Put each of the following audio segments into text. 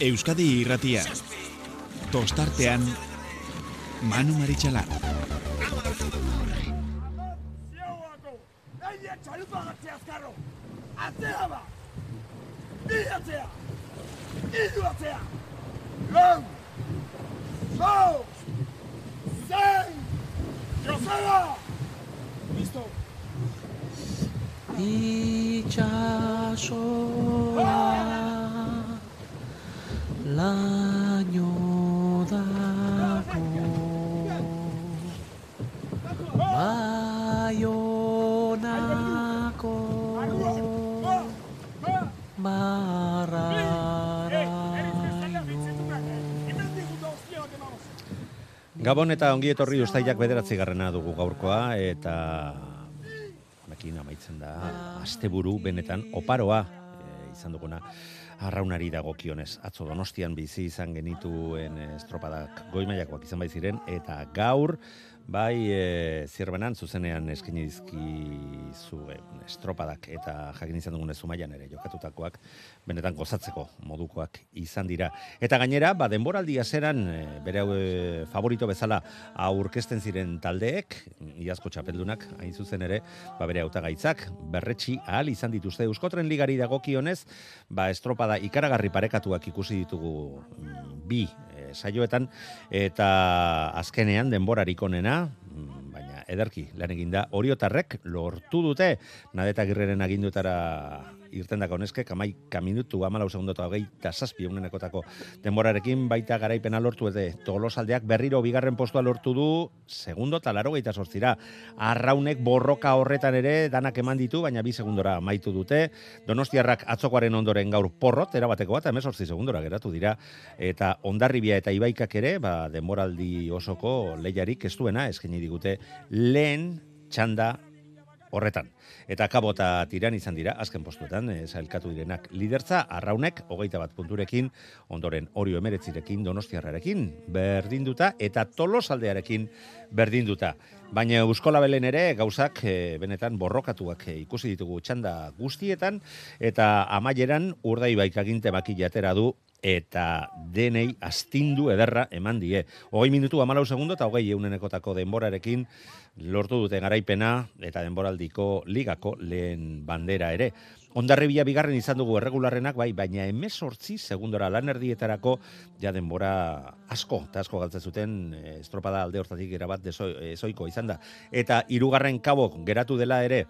Euskadi irratia. Tostartean, Manu Maritxalar. Atzea ba! Bi atzea! Iru atzea! Lau! Lau! Zein! Joseba! Listo! itxasoa laino dago Baionako marraraino Gabon eta ongi etorri ustailak bederatzi garrena dugu gaurkoa eta amaitzen da asteburu benetan oparoa e, izan duguna arraunari dagokionez. Atzo donostian bizi izan genituen estropadak goimaiakoak izan bai ziren eta gaur bai e, zirbenan zuzenean eskaini dizkizu e, estropadak eta jakin izan dugun zumaian ere jokatutakoak benetan gozatzeko modukoak izan dira. Eta gainera, ba, denboraldi azeran, e, bere e, favorito bezala aurkezten ziren taldeek, iazko txapeldunak, hain zuzen ere, ba, bere hautagaitzak berretsi ahal izan dituzte Euskotren ligari dagokionez, ba, estropada ikaragarri parekatuak ikusi ditugu mm, bi saioetan, eta azkenean denborarik onena, mm, baina ederki lan eginda oriotarrek lortu dute. Nadeta girreren agindutara irtendako neskek amaika minutu amalau segundu eta hogeita zazpi egunenekotako denborarekin baita garaipena lortu ede tolosaldeak berriro bigarren postua lortu du segundo eta laro geita sortzira arraunek borroka horretan ere danak eman ditu baina bi segundora amaitu dute. Donostiarrak atzokoaren ondoren gaur porrot erabateko bat emezortzi segundora geratu dira. Eta ondarribia eta ibaikak ere ba, denboraldi osoko lehiarik ez duena eskaini digute lehen txanda horretan. Eta kabota tiran izan dira, azken postuetan, e, zailkatu direnak lidertza, arraunek, hogeita bat punturekin, ondoren orio emeretzirekin, donostiarrarekin, berdinduta, eta tolosaldearekin berdinduta. Baina Euskola Belen ere gauzak e, benetan borrokatuak e, ikusi ditugu txanda guztietan, eta amaieran urdai baikaginte makillatera du eta denei astindu ederra eman die. Hogei minutu amalau segundo eta hogei eunenekotako denborarekin lortu dute garaipena eta denboraldiko ligako lehen bandera ere. Ondarribia bigarren izan dugu erregularrenak, bai, baina emezortzi segundora lan erdietarako ja denbora asko, eta asko galtzen zuten eh, estropada alde hortatik erabat dezoiko izan da. Eta hirugarren kabo geratu dela ere,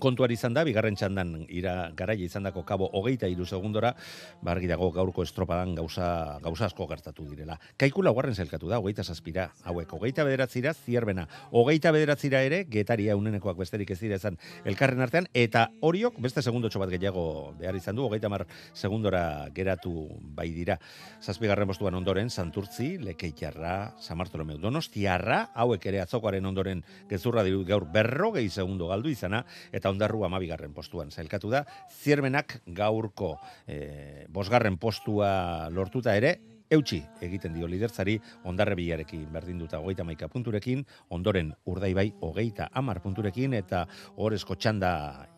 kontuari izan da, bigarren txandan ira garaia izan dako kabo hogeita iru segundora, bargi dago gaurko estropadan gauza, gauza asko gertatu direla. Kaiku laugarren zelkatu da, hogeita zazpira, hauek, hogeita bederatzira, zierbena, hogeita bederatzira ere, getaria unenekoak besterik ez dira izan elkarren artean, eta horiok beste segundo bat gehiago behar izan du, hogeita mar segundora geratu bai dira. Zazpigarren postuan ondoren, Santurtzi, Lekeitarra, Samartolomeu, Donostiarra, hauek ere atzokoaren ondoren gezurra diru gaur berrogei segundo galdu izana, eta ondarru amabigarren postuan zailkatu da. Ziermenak gaurko e, bosgarren postua lortuta ere, eutxi egiten dio liderzari ondarre bilarekin berdinduta hogeita maika punturekin, ondoren urdaibai hogeita amar punturekin, eta horrezko txanda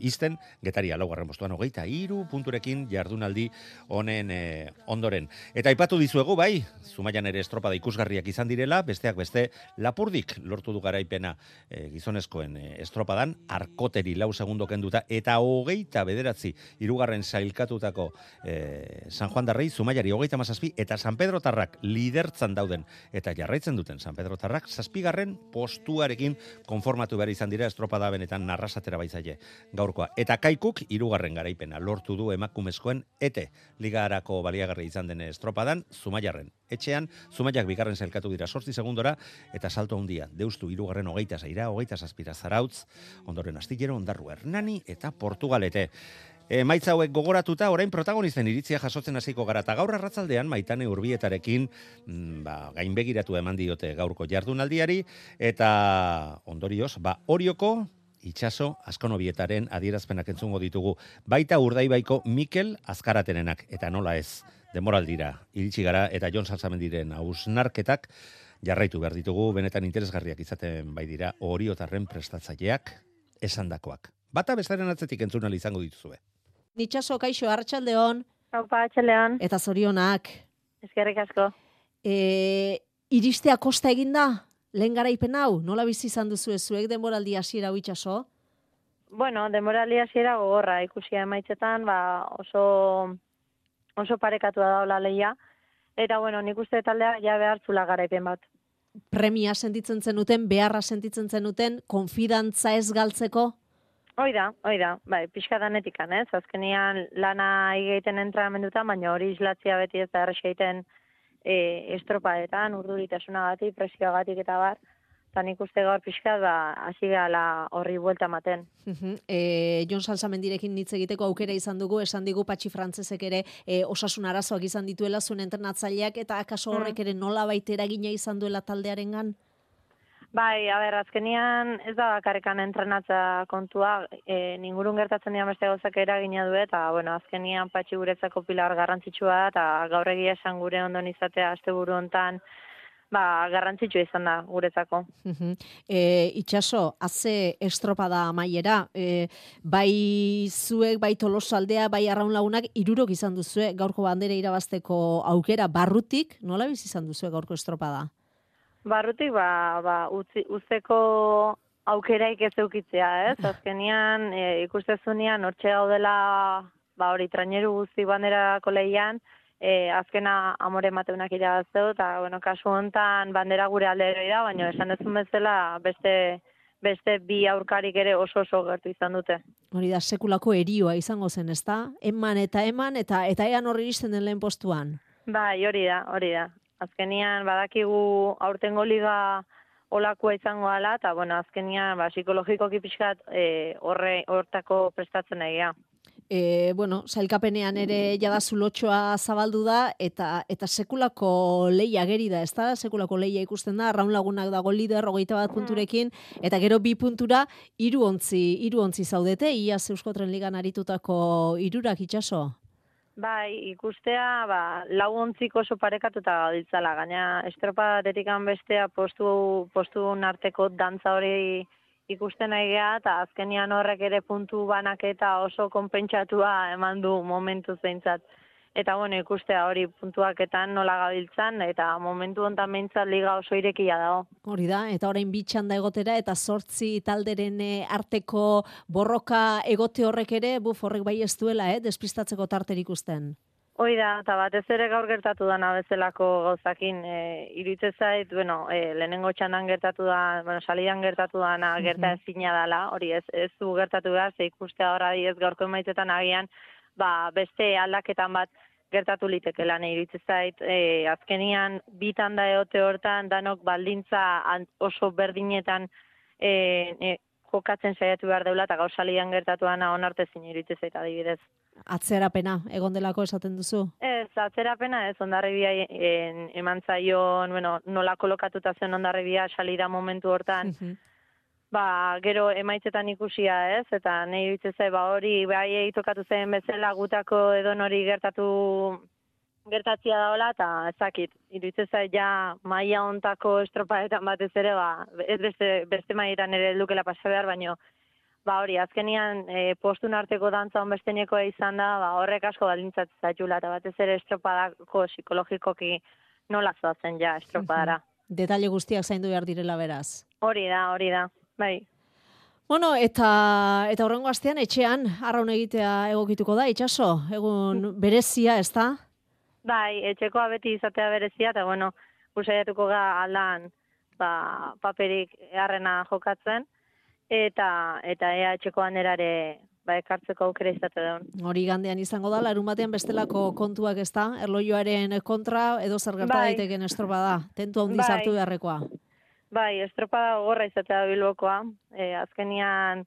izten, getaria laugarren postuan hogeita iru punturekin jardunaldi honen e, ondoren. Eta aipatu dizuegu bai, zumaian ere estropada ikusgarriak izan direla, besteak beste lapurdik lortu du garaipena e, gizonezkoen e, estropadan, arkoteri lau segundo kenduta, eta hogeita bederatzi irugarren zailkatutako e, San Juan Darrei, zumaiari hogeita mazazpi, eta San Pedro Tarrak lidertzan dauden, eta jarraitzen duten San Pedro Tarrak, zazpigarren postuarekin konformatu behar izan dira estropada benetan narrasatera bai zaie gaurkoa. Eta kaikuk hirugarren garaipena lortu du emakumezkoen ete ligarako baliagarri izan den estropadan Zumaiarren. Etxean Zumaiak bigarren zelkatu dira 8 segundora eta salto handia. Deustu hirugarren hogeita zaira, hogeita zazpira zarautz, ondoren astillero ondarru Hernani eta Portugalete. E, maitza hauek gogoratuta, orain protagonisten iritzia jasotzen hasiko gara, eta gaur arratzaldean maitane urbietarekin mm, ba, gainbegiratu eman diote gaurko jardunaldiari, eta ondorioz, ba, orioko itxaso askonobietaren adierazpenak entzungo ditugu. Baita urdaibaiko Mikel Azkaratenenak, eta nola ez, demoraldira, iritsi gara, eta Jon Salzamendiren hausnarketak jarraitu behar ditugu, benetan interesgarriak izaten bai dira, oriotarren prestatzaileak esandakoak. Bata bestaren atzetik entzunal izango dituzue. Nitxaso kaixo hartxaldeon, Haupa, atxelean, eta zorionak. eskerrik asko. E, iristea kosta eginda? Lehen garaipen hau, nola bizi izan duzu zuek denboraldi hasiera hau itxaso? Bueno, demorali hasiera gogorra ikusia emaitzetan, ba, oso oso parekatua daula leia. Eta bueno, nik uste taldea ja behartzula garaipen bat. Premia sentitzen zenuten, beharra sentitzen zenuten, konfidantza ez galtzeko? Hoi da, hoi da, bai, pixka danetikan, ez? Azkenian lana egiten entrenamendutan, baina hori islatzia beti ez da erresa egiten e, estropaetan, urduritasunagatik, presioagatik eta bar. Eta nik uste gaur pixka da, hasi gehala horri buelta ematen. Mhm. E, Jon Salsamendirekin hitz egiteko aukera izan dugu, esan digu patxi frantzesek ere e, osasun arazoak izan dituela zuen entrenatzaileak eta akaso horrek ere nola baitera gina izan duela taldearengan? Bai, a ber, azkenian ez da bakarrekan entrenatza kontua, e, ningurun gertatzen dian beste gauzak eragina du eta, bueno, azkenian patxi guretzako pilar garrantzitsua da, eta gaur egia esan gure ondon izatea asteburu hontan, ba, garrantzitsua izan da guretzako. E, itxaso, haze estropada amaiera, e, bai zuek, bai tolosaldea, bai arraun lagunak, irurok izan duzue gaurko bandera irabazteko aukera barrutik, nola bizi izan duzue gaurko estropada? Barrutik, ba, ba, utzi, uzteko aukeraik ez eukitzea, ez? Azkenian, e, ikustezunean, hortxe gaudela, ba, hori, traineru guzti banderako lehian, e, azkena amore mateunak irabazteu, eta, bueno, kasu hontan bandera gure alderoi da, baina esan dezun bezala beste, beste bi aurkarik ere oso oso gertu izan dute. Hori da, sekulako erioa izango zen, ezta? Eman eta eman, eta eta ean horri iristen den lehen postuan. Bai, hori da, hori da. Azkenian badakigu aurtengo liga olakoa izango ala, eta bueno, azkenian ba, psikologikoki pixkat e, horre hortako prestatzen egia. E, bueno, sailkapenean ere jada zulotxoa zabaldu da, eta eta sekulako leia geri da, ez da? Sekulako leia ikusten da, raun lagunak dago lider, hogeita bat punturekin, eta gero bi puntura, hiru ontzi, hiru ontzi zaudete, ia Euskotren ligan aritutako hirurak itxaso. Bai, ikustea, ba, lau ontzik oso parekatuta gauditzala, gaina estropa detikan bestea postu, postu arteko dantza hori ikusten nahi geha, eta azkenian horrek ere puntu banaketa oso konpentsatua eman du momentu zeintzat. Eta bueno, ikustea hori puntuaketan nola gabiltzan, eta momentu hontan behintzat liga oso irekia dago. Hori da, eta orain bitxan da egotera, eta sortzi talderen eh, arteko borroka egote horrek ere, buf, horrek bai ez duela, eh, despistatzeko tarterik usten. Hoi da, eta batez ere gaur gertatu dana bezalako gauzakin, e, iruditzen zait, bueno, e, lehenengo txandan gertatu da, bueno, salidan gertatu dana gerta ezina dala, hori ez, ez du gertatu behar, ze ikustea horra ez gaurko emaitetan agian, ba, beste aldaketan bat gertatu litekela nahi iruditzen zait, e, azkenian bitan da eote hortan, danok baldintza oso berdinetan e, e, jokatzen saiatu behar deula, eta gaur salidan gertatu dana onartezin iruditzen zait adibidez. Atzerapena, egon delako esaten duzu. Ez, atzerapena ez ondarribia en, eman zaion, bueno, nola kolokatuta zen ondarribia salida momentu hortan, Mhm. Ba, gero emaitzetan ikusia ez, eta nahi iruditzen zait, ba, hori bai tokatu zen bezala gutako edon hori gertatu gertatzia daola, eta ezakit, iruditzen zait ja maia ontako estropaetan batez ere, ba, ez beste, beste maietan ere lukela pasa behar, baino, ba hori, azkenian e, postun arteko dantza onbestenekoa izan da, ba, horrek asko baldintzatzen zaitula, eta batez ere estropadako psikologikoki nola zoazen ja estropadara. Detaile guztiak zaindu behar direla beraz. Hori da, hori da, bai. Bueno, eta eta horrengo astean etxean arraun egitea egokituko da, itxaso, egun berezia, ez da? Bai, etxekoa beti izatea berezia, eta bueno, usaiatuko ga aldan ba, paperik harrena jokatzen, eta eta ea etxekoan erare ba, ekartzeko aukera izate duen. Hori gandean izango da, larun batean bestelako kontuak ez da, erloioaren kontra, edo zer gerta Bai. daiteken estropa da, tentu handi Bai. sartu beharrekoa. Bai, estropada gogorra izatea bilbokoa. E, azkenian,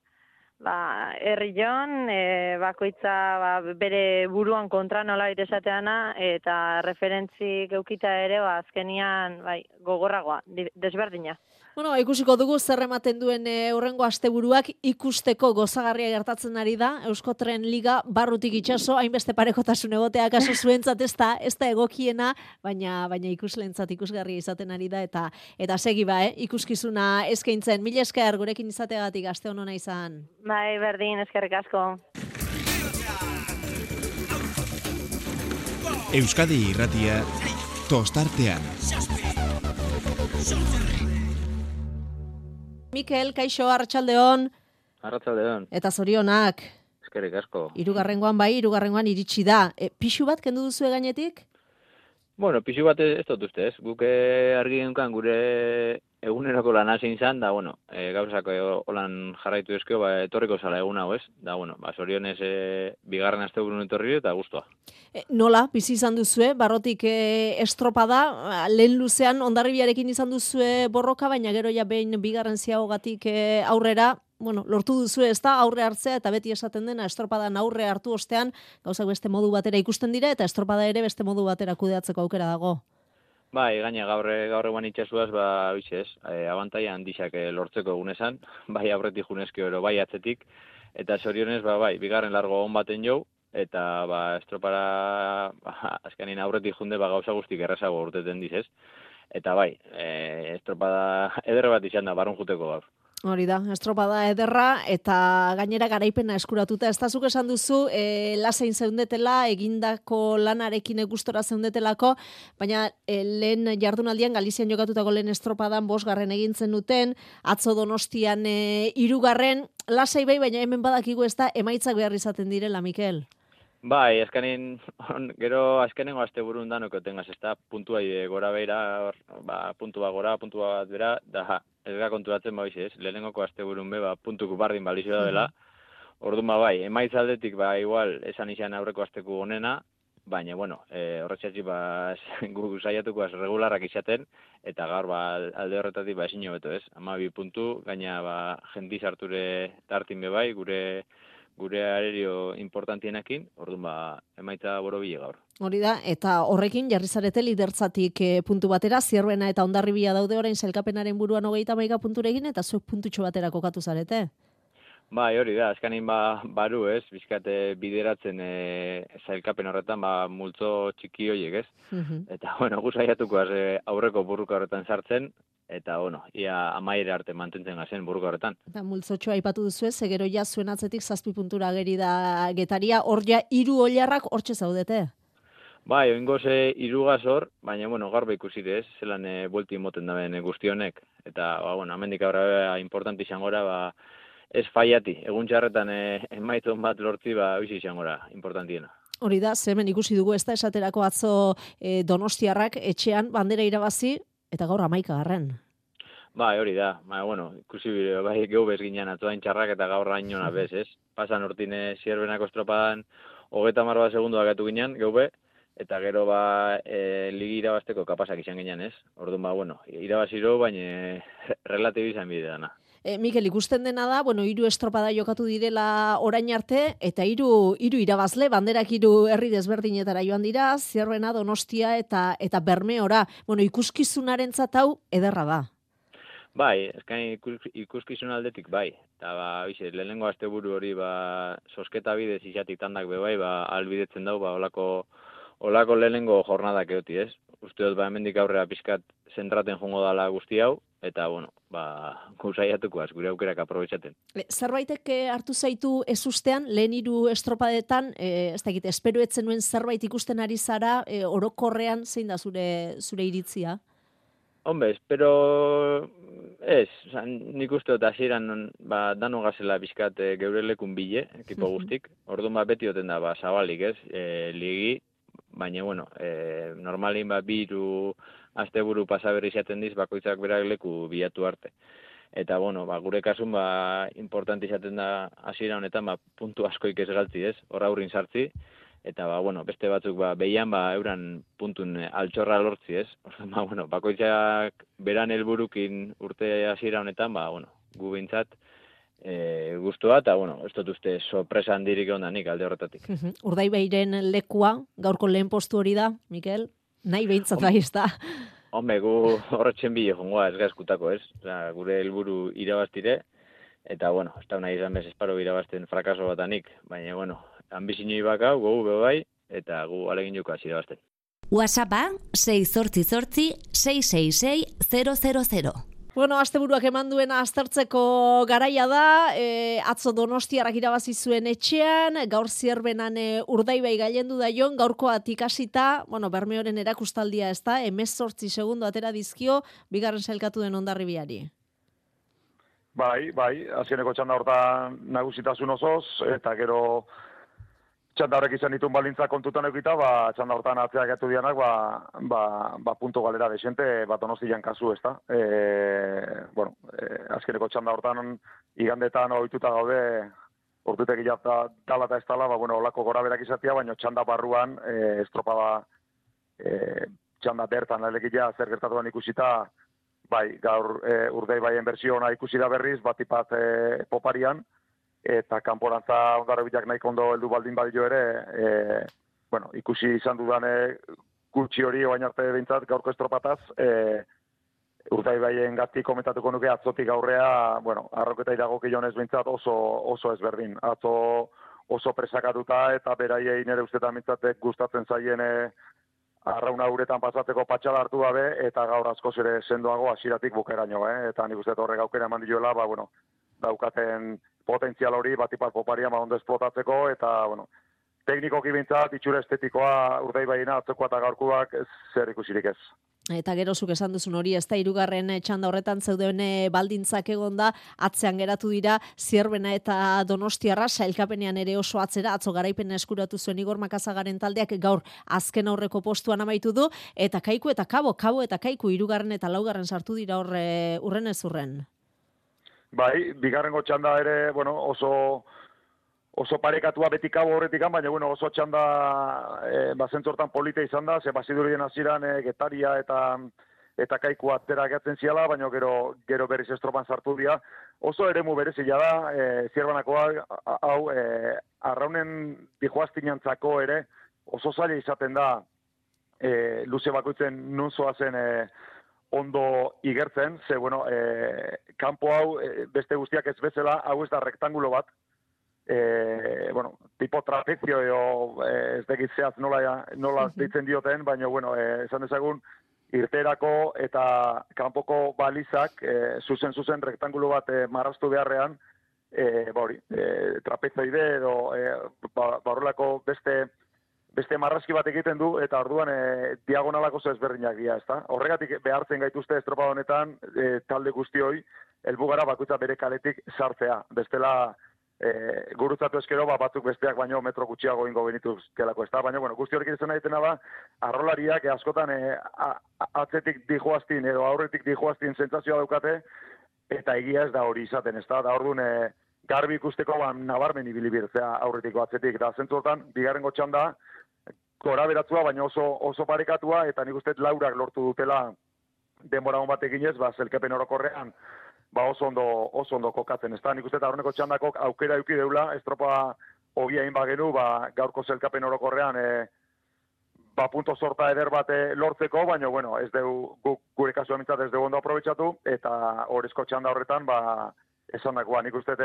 ba, herri jon, e, bakoitza ba, bere buruan kontra nola esateana, eta referentzi geukita ere, ba, azkenian, bai, gogorragoa, di- desberdina. Bueno, ikusiko dugu zer ematen duen e, urrengo asteburuak ikusteko gozagarria gertatzen ari da. Euskotren Liga barrutik itxaso, hainbeste parekotasun egotea kaso zuentzat ez da, ez da egokiena, baina baina ikuslentzat ikusgarria izaten ari da eta eta segi ba, eh? ikuskizuna eskaintzen. Mila esker gurekin izateagatik aste honona izan. Bai, berdin, eskerrik asko. Euskadi irratia tostartean. Mikel, kaixo, arratsaldeon Arratsaldeon, eta zorionak. eskerrik asko. Hirugarrengoan bai, hirugarrengoan iritsi da. E, pixu bat kendu duzu gainetik? Bueno, pixu bat ez, dut uste, ez? Guk eh, argi genuen gure eguneroko lan hasi izan, da, bueno, e, gauzako eh, holan jarraitu ezkeo, ba, etorriko zala egun hau, ez? Da, bueno, ba, zorionez e, bigarren aste burun etorri eta guztua. E, nola, bizi izan duzue, barrotik e, estropada, lehen luzean ondarribiarekin izan duzue borroka, baina gero ja behin bigarren ziagogatik e, aurrera, bueno, lortu duzu ez da aurre hartzea eta beti esaten dena estropadan aurre hartu ostean gauzak beste modu batera ikusten dira eta estropada ere beste modu batera kudeatzeko aukera dago. Bai, gaina gaur gaur eguan itxasuaz, ba, hoiz ez, e, abantaia handixak eh, lortzeko egunesan, bai aurretik junezkio ero, bai atzetik, eta zorionez, ba, bai, bigarren largo on baten jau, eta ba, estropara, ba, azkenin aurretik junde, ba, gauza guztik errazago urteten dizez. Eta bai, e, estropada ederre bat izan da, barrun juteko gaur. Hori da, estropada ederra eta gainera garaipena eskuratuta. Ez zuk esan duzu, e, lasein zeundetela, egindako lanarekin gustora zeundetelako, baina e, lehen jardunaldian Galizian jokatutako lehen estropadan bosgarren egintzen duten, atzo donostian e, irugarren, lasei bai, baina hemen badakigu ez da emaitzak behar izaten direla, Mikel. Bai, azkenin, on, gero azkenengo aste burun danoko tengaz, ez da, puntua ide gora beira, hor, ba, puntua gora, puntua bat bera, da, ez da konturatzen ba ez, lehenengoko aste burun be, ba, puntuko bardin balizio da dela, orduan ba, bai, emaitz aldetik, ba, igual, esan izan aurreko asteku onena, baina, bueno, e, horretxatzi, ba, gu saiatuko az regularrak izaten, eta gaur, ba, alde horretatik, ba, esin beto, ez, ama bi puntu, gaina, ba, jendiz harture tartin be bai, gure, gure aerio importantienekin, orduan ba, emaitza borobile gaur. Hori da, eta horrekin jarri zarete lidertzatik e, puntu batera, zierbena eta ondarribia daude orain zelkapenaren buruan hogeita maiga punturegin, eta zuek puntutxo batera kokatu zarete. Bai, hori da, azkanin ba, baru ez, bizkate bideratzen e, zailkapen horretan, ba, multzo txiki horiek ez. Eta, bueno, gu saiatuko az, e, aurreko burruka horretan sartzen, eta, bueno, ia amaire arte mantentzen gazen burruka horretan. Eta multzotxoa aipatu duzu ez, gero ja zuen atzetik zazpi puntura geri da getaria, hor ja hiru oliarrak hortxe zaudete. Bai, oingo ze irugaz hor, baina, bueno, gaur ba ikusi ez, zelan e, buelti moten da ben guztionek. Eta, ba, bueno, amendik aurra importanti izan gora, ba, ez faiati, egun txarretan e, emaitzon bat lortzi, ba, bizi izan gora, importantiena. Hori da, zemen ikusi dugu ez da esaterako atzo e, donostiarrak etxean bandera irabazi, eta gaur amaika garren. Bai, hori da. Ba, bueno, ikusi bide, bai, geu bez ginen atzoain txarrak eta gaur rainona bez, ez? Pasan hortine zierbenako estropadan, hogeta marba segundu agatu ginen, geu be, eta gero ba, e, ligi irabazteko kapasak izan ginen, ez? Orduan, ba, bueno, irabaziro, baina relatibi izan bide dana. E, Mikel, ikusten dena da, bueno, hiru estropada jokatu direla orain arte, eta hiru hiru irabazle, banderak hiru herri desberdinetara joan dira, zierbena, donostia eta eta bermeora. Bueno, ikuskizunarentzat hau ederra da. Bai, eskain ikus, ikuskizun aldetik bai. Eta ba, bize, lehenengo asteburu hori ba, sosketa bidez izatik tandak be bai, ba, albidetzen dau, ba, olako, olako lehenengo jornadak eoti, ez? Uste dut, ba, hemendik aurrera pizkat zentraten jongo dala guzti hau, eta, bueno, ba, guzaiatuko az, gure aukerak aprobetsaten. E, Zerbaitek eh, hartu zaitu ez ustean, lehen hiru estropadetan, e, ez dakit, espero etzen nuen zerbait ikusten ari zara, e, orokorrean zein da zure, zure iritzia? Hombre, espero ez, oza, nik uste dut hasieran ba, dano gazela bizkat e, geure lekun bile, ekipo guztik. Orduan ba, beti oten da, ba, zabalik ez, e, ligi, baina, bueno, e, normalin ba, biru asteburu pasaberri izaten diz, bakoitzak berak leku bilatu arte. Eta, bueno, ba, gure kasun, ba, importante izaten da hasiera honetan, ba, puntu askoik ez galtzi, ez? Hor aurrin sartzi, eta, ba, bueno, beste batzuk, ba, behian, ba, euran puntun altxorra lortzi, ez? Orduan, ba, bueno, bakoitzak beran helburukin urte hasiera honetan, ba, bueno, gu bintzat, e, guztua, eta, bueno, ez dut uste sorpresa handirik ondanik alde horretatik. Urdaibehiren lekua, gaurko lehen postu hori da, Mikel? Nahi behintzat bai, ez da. Hombre, gu horretzen bile jongoa ez gazkutako, ez? Osa, gure helburu irabaztire, eta, bueno, ez da nahi izan bez esparo irabazten frakaso batanik, baina, bueno, ambizinoi baka, gogu be bai, eta gu alegin joko hasi irabazten. WhatsAppa 6 zortzi zortzi 666 000. Bueno, asteburuak eman duena aztertzeko garaia da, e, atzo donostiarrak irabazi zuen etxean, gaur zierbenan e, urdaibai gailendu da jon, gaurkoa tikasita, bueno, bermeoren erakustaldia ez da, emezortzi segundo atera dizkio, bigarren sailkatu den ondarribiari. Bai, bai, azkeneko txanda hortan nagusitasun osoz, eta gero txanda horrek izan ditun balintza kontutan eukita, ba, txanda hortan atzeak etu dianak, ba, ba, ba punto galera desente, bat donostian kasu, ez da. E, bueno, e, azkeneko txanda hortan igandetan ohituta gaude, urtutek ilata dala eta ez dala, ba, bueno, olako gora berak izatea, baina txanda barruan, e, estropada, e, txanda bertan, alegia, zer gertatuan ikusita, bai, gaur e, urdei baien bersio ona ikusi da berriz, batipat e, poparian, eta kanporantza ondarro bilak nahiko ondo heldu baldin badio ere, e, bueno, ikusi izan dudane gutxi hori oain arte bintzat gaurko estropataz, e, urdai baien gati komentatuko nuke atzotik aurrea, bueno, arroketa irago kionez bintzat oso, oso ezberdin. Atzo oso presakatuta eta beraiei nire ustetan bintzatek gustatzen zaien e, arrauna uretan pasatzeko patxala hartu gabe, eta gaur askoz ere sendoago hasiratik bukeraino, eh? eta nik uste horrek aukera eman dioela, ba, bueno, daukaten potentzial hori batipat poparia ma ondo esplotatzeko, eta, bueno, teknikoki bintzat, itxura estetikoa urdei baina atzekoa eta gaurkuak zer ikusirik ez. Eta gero zuk esan duzun hori, ez da irugarren eh, txanda horretan zeuden eh, baldintzak egonda, atzean geratu dira, zierbena eta donostiarra, sailkapenean ere oso atzera, atzo garaipen eskuratu zuen Igor Makazagaren taldeak gaur azken aurreko postuan amaitu du, eta kaiku eta kabo, kabo eta kaiku irugarren eta laugarren sartu dira horre urren ez urren. Bai, bigarren txanda ere, bueno, oso oso parekatua betikabo horretik baina bueno, oso txanda e, bazentzortan polite izan da, ze bazidurien hasieran e, getaria eta eta kaiku atera gehatzen ziala, baina gero, gero berriz estropan sartu dira. Oso eremu berezila da, e, zierbanakoa, hau, e, arraunen dihoaztinantzako ere, oso zaila izaten da, e, luze bakoitzen nun zen e, ondo igertzen, ze, bueno, e, kanpo hau, e, beste guztiak ez bezala, hau ez da rektangulo bat, e, bueno, tipo trapezio edo e, ez dekit zehaz nola, nola ditzen dioten, baina, bueno, e, esan dezagun, irterako eta kanpoko balizak, e, zuzen zuzen rektangulu bat e, marrastu beharrean, e, ba e, trapezoide edo e, ba, barrolako beste beste marraski bat egiten du, eta orduan e, diagonalako ezberdinak dira, ezta? Horregatik behartzen gaituzte estropa honetan e, talde guztioi, helbugara bakutza bere kaletik sartzea. Bestela, e, gurutzatu eskero, ba, batzuk besteak baino metro gutxiago ingo benituz kelako ez da, baina, bueno, guzti horrekin izan egiten da, arrolariak askotan e, atzetik dijoaztin edo aurretik dijoaztin zentzazioa daukate, eta egia ez da hori izaten, ez da, da orduan, e, garbi ikusteko ba, nabarmen ibili birtzea aurretiko atzetik, eta zentzu hortan, bigarren gotxan da, gora beratzua, baina oso, oso parekatua, eta nik uste laurak lortu dutela denbora hon batekin ez, ba, zelkepen orokorrean, ba oso ondo oso ondo kokatzen, ezta? Nik uste ta horneko txandako aukera eduki deula, estropa ogia in bagenu, ba gaurko zelkapen orokorrean e, ba punto sorta eder bate lortzeko, baina bueno, ez deu guk gure kasu amintzat ez deu ondo aprobetxatu eta horrezko txanda horretan ba esan dagoa, nik uste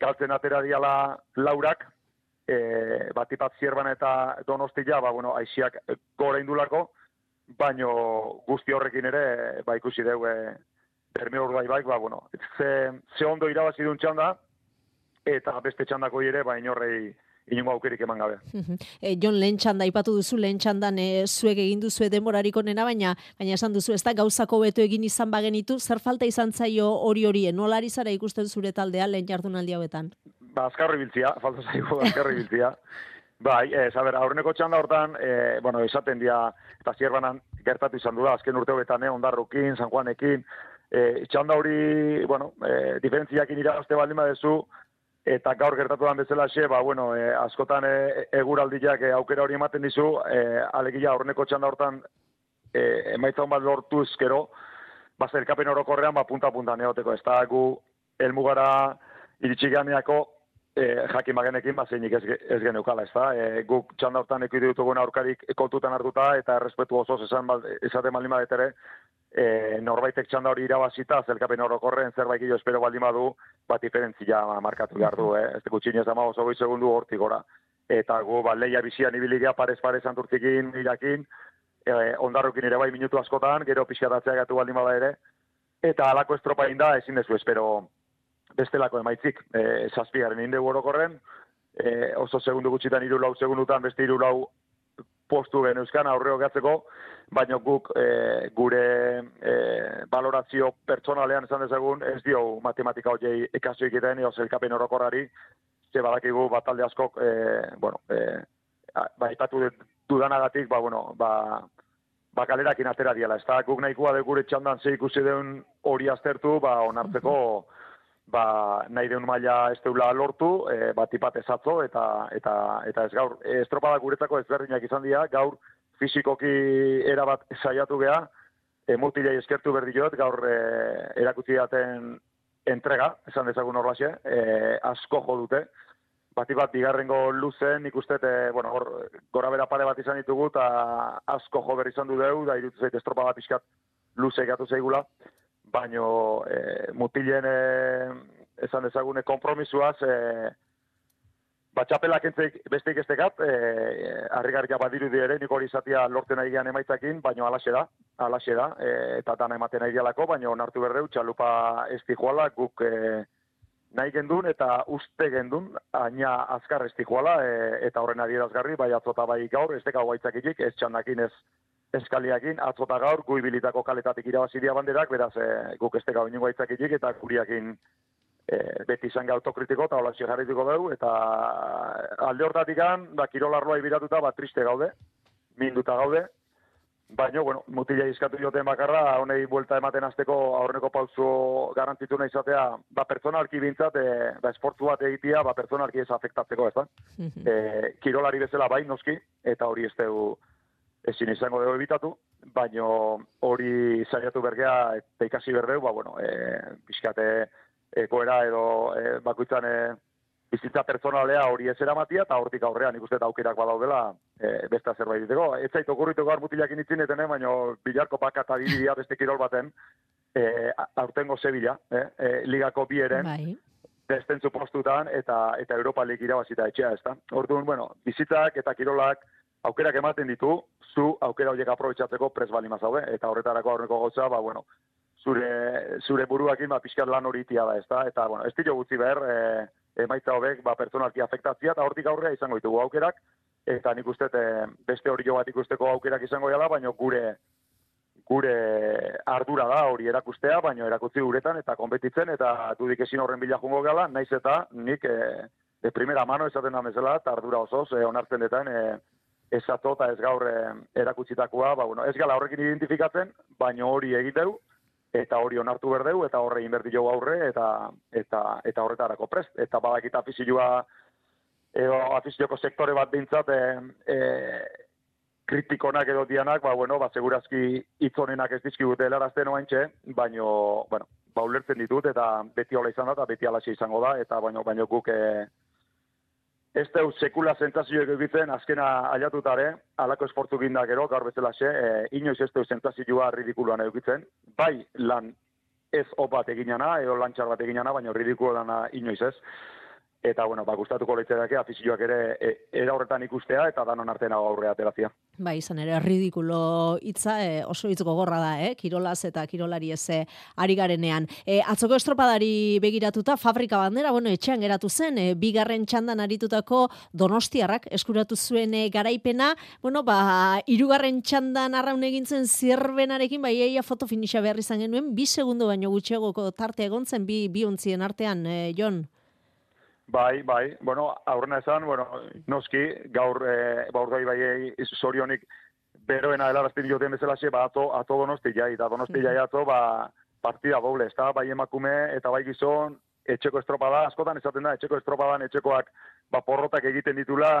galtzen atera diala laurak, e, batipat zierban eta donostia, ba, bueno, aixiak gora indulako, baino guzti horrekin ere, ba, ikusi dugu, e, Bermeo bai bai, ba, bueno, ze, ze ondo irabazi duen txanda, eta beste txandako ere, ba, inorrei inungo aukerik eman gabe. e, Jon lehen txanda, ipatu duzu lehen txandan e, zuek egin duzu demorarik onena, baina baina esan duzu, ez da gauzako beto egin izan bagenitu, zer falta izan zaio hori hori, nolari zara ikusten zure taldea lehen jardunaldi hauetan? Ba, azkarri biltzia, falta zaio azkarri biltzia. Bai, ez, a ber, aurreneko txanda hortan, e, bueno, esaten dia, eta zierbanan gertatu izan du da, azken urte hobetan, eh, ondarrukin, San Juanekin, e, txanda hori, bueno, e, diferentziak iniragazte baldin badezu, eta gaur gertatu dan bezala xe, ba, bueno, e, askotan e, eguraldiak e, aukera hori ematen dizu, e, alegia horneko txanda hortan e, emaitza bat lortu ezkero, ba, zerkapen orokorrean, ba, punta-punta neoteko, ez da, gu, elmugara iritsi ganeako, e, jakin bagenekin, ba, zeinik ez, ez geneukala, ez da, e, guk txanda hortan ekuidu dutugun aurkarik kontutan hartuta, eta errespetu oso esan, esaten baldin badetere, e, norbaitek txanda hori irabazita, zelkapen orokorren zerbait gilo espero baldin badu, bat diferentzia markatu behar du, eh? ez gutxin ez ama oso segundu hortik gora. Eta gu, ba, leia bizian ibiligea parez-parez anturtikin, irakin, e, ondarrukin ere bai minutu askotan, gero pixkatatzea gatu baldin bada ere, eta alako estropa inda ezin dezu espero bestelako emaitzik. E, zazpigaren inde orokorren, e, oso segundu gutxitan iru lau segundutan beste iru lau postu genuzkan aurreo gatzeko, baina guk e, gure e, valorazio pertsonalean esan dezagun, ez dio matematika horiei ekasu egiten, edo zelkapen orokorrari, ze badakigu batalde askok, e, bueno, e, ba, ipatu dudanagatik, ba, bueno, ba, ba kalerakin atera diala. Ez da, guk nahikoa de gure txandan ze ikusi deun hori aztertu, ba, onartzeko, ba, nahi deun maila ez deula lortu, e, bat ipat ezatzo, eta, eta, eta ez gaur, e, estropada guretzako ezberdinak izan dira, gaur fizikoki erabat saiatu gea, e, mutilei eskertu berdiot, gaur e, erakutsi daten entrega, esan dezagun horlaxe, e, asko jo dute, bati bat bigarrengo luzen, nik uste, e, bueno, hor, gora bera pare bat izan ditugu, eta asko jo berri izan du deu, da irutu zait estropa pixkat luze gatu zeigula, baino e, mutilen e, esan dezagune kompromisuaz, e, batxapelak entzik besteik ez tekat, e, harrigarria badiru ere, nik hori izatea lorten nahi gehan emaitzakin, baino alaxe da, alaxe da, e, eta dana ematen nahi gehalako, baino onartu berdeu, txalupa ez dihuala, guk e, nahi gendun eta uste gendun, aina azkar ez dihuala, e, eta horren adierazgarri, bai atzota bai gaur, ez deka guaitzakitik, ez txandakin ez eskaliakin, atzota gaur, guibilitako kaletatik irabaziria banderak, beraz, e, guk ez deka oinungo eta kuriakin e, beti izan autokritiko eta hola jarrituko dugu, eta alde hortatik an, ba, kirolarroa ibiratuta, ba, triste gaude, minduta gaude, baina, bueno, mutila izkatu joten bakarra, honei buelta ematen azteko aurreneko pauzu garantitu nahi izatea, ba, pertsonalki bintzat, e, ba, esportzu bat egitea, ba, pertsonalki ez afektatzeko, ez da? e, kirolari bezala bai, noski, eta hori ez dugu, ezin izango dugu ebitatu, baino hori saiatu bergea eta ikasi berdeu, ba, bueno, e, pixkate, ekoera edo e, bakoitzan e, bizitza personalea hori ez eramatia, eta hortik aurrean ikuste eta aukerak badaudela e, beste zerbait diteko. Ez zait okurritu gaur mutilak initzin eten, baina bilarko baka eta bidia beste kirol baten, e, aurtengo Sevilla, e, e, ligako bi eren, bai. Destentzu postutan eta eta Europa League irabazita etxea, ezta. Orduan, bueno, bizitzak eta kirolak aukerak ematen ditu, zu aukera horiek aprobetxatzeko pres bali mazaude, eta horretarako aurreko gotza, ba, bueno, zure, zure buruakin ba, pixkat lan hori da, ez da? Eta, bueno, ez dira gutzi behar, e, emaitza hobek, ba, pertsonalki afektatzia, eta hortik aurrea izango ditugu aukerak, eta nik uste, e, beste hori jo bat ikusteko aukerak izango gala, baina gure gure ardura da hori erakustea, baina erakutzi guretan eta konbetitzen, eta dudik ezin horren bila jungo gala, naiz eta nik e, de primera mano esaten da mesela, eta ardura osoz, e, onartzen detan, e, ez eta ez gaur erakutsitakoa, ba, bueno, ez gala horrekin identifikatzen, baina hori egiteu, eta hori onartu berdeu, eta horre inberdi jo aurre, eta, eta, eta horretarako prest. Eta badakita afizioa, edo afizioko sektore bat dintzat, e, e, kritikonak edo dianak, ba, bueno, ba, segurazki itzonenak ez dizkigute helarazten oaintxe, baino, bueno, ba, ulertzen ditut, eta beti hola izan da, eta beti alaxe izango da, eta baino, baino guk, e, ez deu sekula zentazioek egiten, azkena aliatutare, alako esportu gindak gero, gaur bezala xe, e, inoiz ez deu zentazioa ridikuluan edukitzen, bai lan ez opat eginana, edo lantxar bat eginana, baina ridikulan inoiz ez eta bueno, ba gustatuko leitzake afizioak ere e, era horretan ikustea eta danon artean aurrea aterazia. Ba, izan ere ridikulo hitza e, oso hitz gogorra da, eh? Kirolaz eta kirolari ez e, ari garenean. E, atzoko estropadari begiratuta fabrika bandera, bueno, etxean geratu zen, e, bigarren txandan aritutako Donostiarrak eskuratu zuen e, garaipena, bueno, ba hirugarren txandan arraun egintzen zierbenarekin bai eia foto finixa behar izan genuen, bi segundo baino gutxegoko tarte egontzen bi bi artean, e, Jon. Bai, bai, bueno, aurrena esan, bueno, noski, gaur, e, ba, urdoi bai, e, zorionik, beroena helarazten dioten bezala xe, ba, ato, ato donosti jai, da donosti jai ato, ba, partida doble, ez da, bai emakume, eta bai gizon, etxeko estropada, askotan esaten da, etxeko estropadan, etxekoak, ba, porrotak egiten ditula,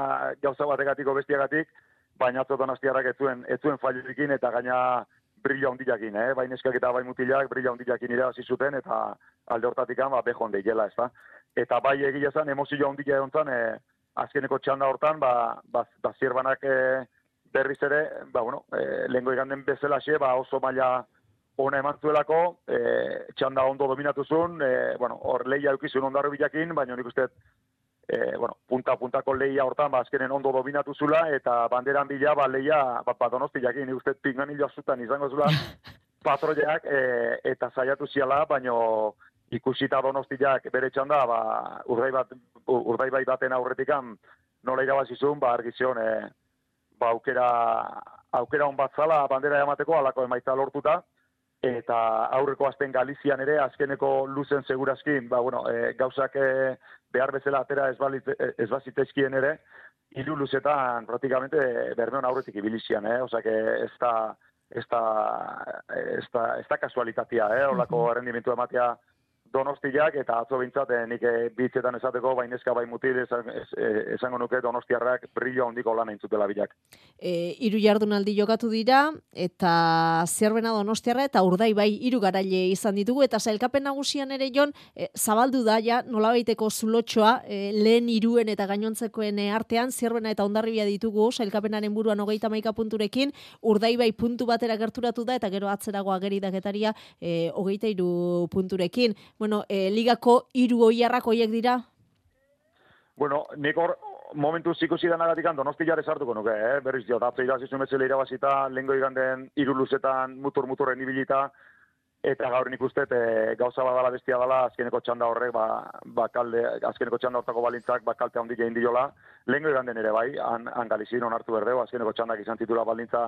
gauza bategatiko bestiagatik, baina atzo donostiarrak ez zuen, ez zuen eta gaina, brilla hondilakin, eh? bai neskak eta bai mutilak brilla hondilakin irabazi zuten eta alde hortatik ba bejon deiela, ez da. Eta bai egia zen emozio hondila egon e, azkeneko txanda hortan, ba, ba, ba zierbanak e, berriz ere, ba, bueno, e, lehenko iganden bezala xe, ba, oso maila ona eman zuelako, e, txanda ondo dominatu zuen, e, bueno, hor lehia eukizun ondarro bilakin, baina nik uste, e, bueno, punta puntako lehia hortan, ba, azkenen ondo dominatu zula, eta banderan bila, ba, lehia, ba, ba donosti jakin, nik uste, pingan hilo azutan izango zula, patroiak e, eta saiatu ziala, baino ikusita donostiak bere txanda, ba, urdai, bat, urdai bai baten aurretikan nola irabazizun, ba, argizion, e, ba, aukera, aukera on bat zala bandera emateko, alako emaitza lortuta, eta aurreko azten Galizian ere, azkeneko luzen segurazkin, ba, bueno, e, gauzak e, behar bezala atera ez bazitezkien ere, hiru luzetan praktikamente bermeon aurretik ibilizian, eh? Osa que ez da, ez da, ez da, ez da kasualitatea, eh? Olako errendimentu ematea donostiak eta atzo bintzat eh, nik eh, bitzetan esateko bainezka bai mutil esan, eh, esango nuke donostiarrak brillo handiko lan eintzutela bilak. E, iru jardunaldi jokatu dira eta zerbena donostiarra eta urdai bai hiru garaile izan ditugu eta sailkapen nagusian ere jon e, zabaldu da ja nolabaiteko zulotxoa e, lehen iruen eta gainontzekoen artean zerbena eta ondarribia ditugu sailkapenaren buruan hogeita maika punturekin urdai bai puntu batera gerturatu da eta gero atzerago ageridaketaria e, hogeita iru punturekin bueno, e, ligako hiru oiarrak hoiek dira? Bueno, nik hor momentu ikusi danagatik donosti jare sartuko nuke, eh? berriz jo, da, peira zizun betzele irabazita, lengo iganden hiru luzetan mutur-muturren ibilita, eta gaur nik uste e, gauza badala bestia dela azkeneko txanda horrek ba, ba kalde, azkeneko txanda hortako balintzak ba kalte handi jain diola lengo iganden ere bai han, han galizin onartu berdeu azkeneko txandak izan titula balintza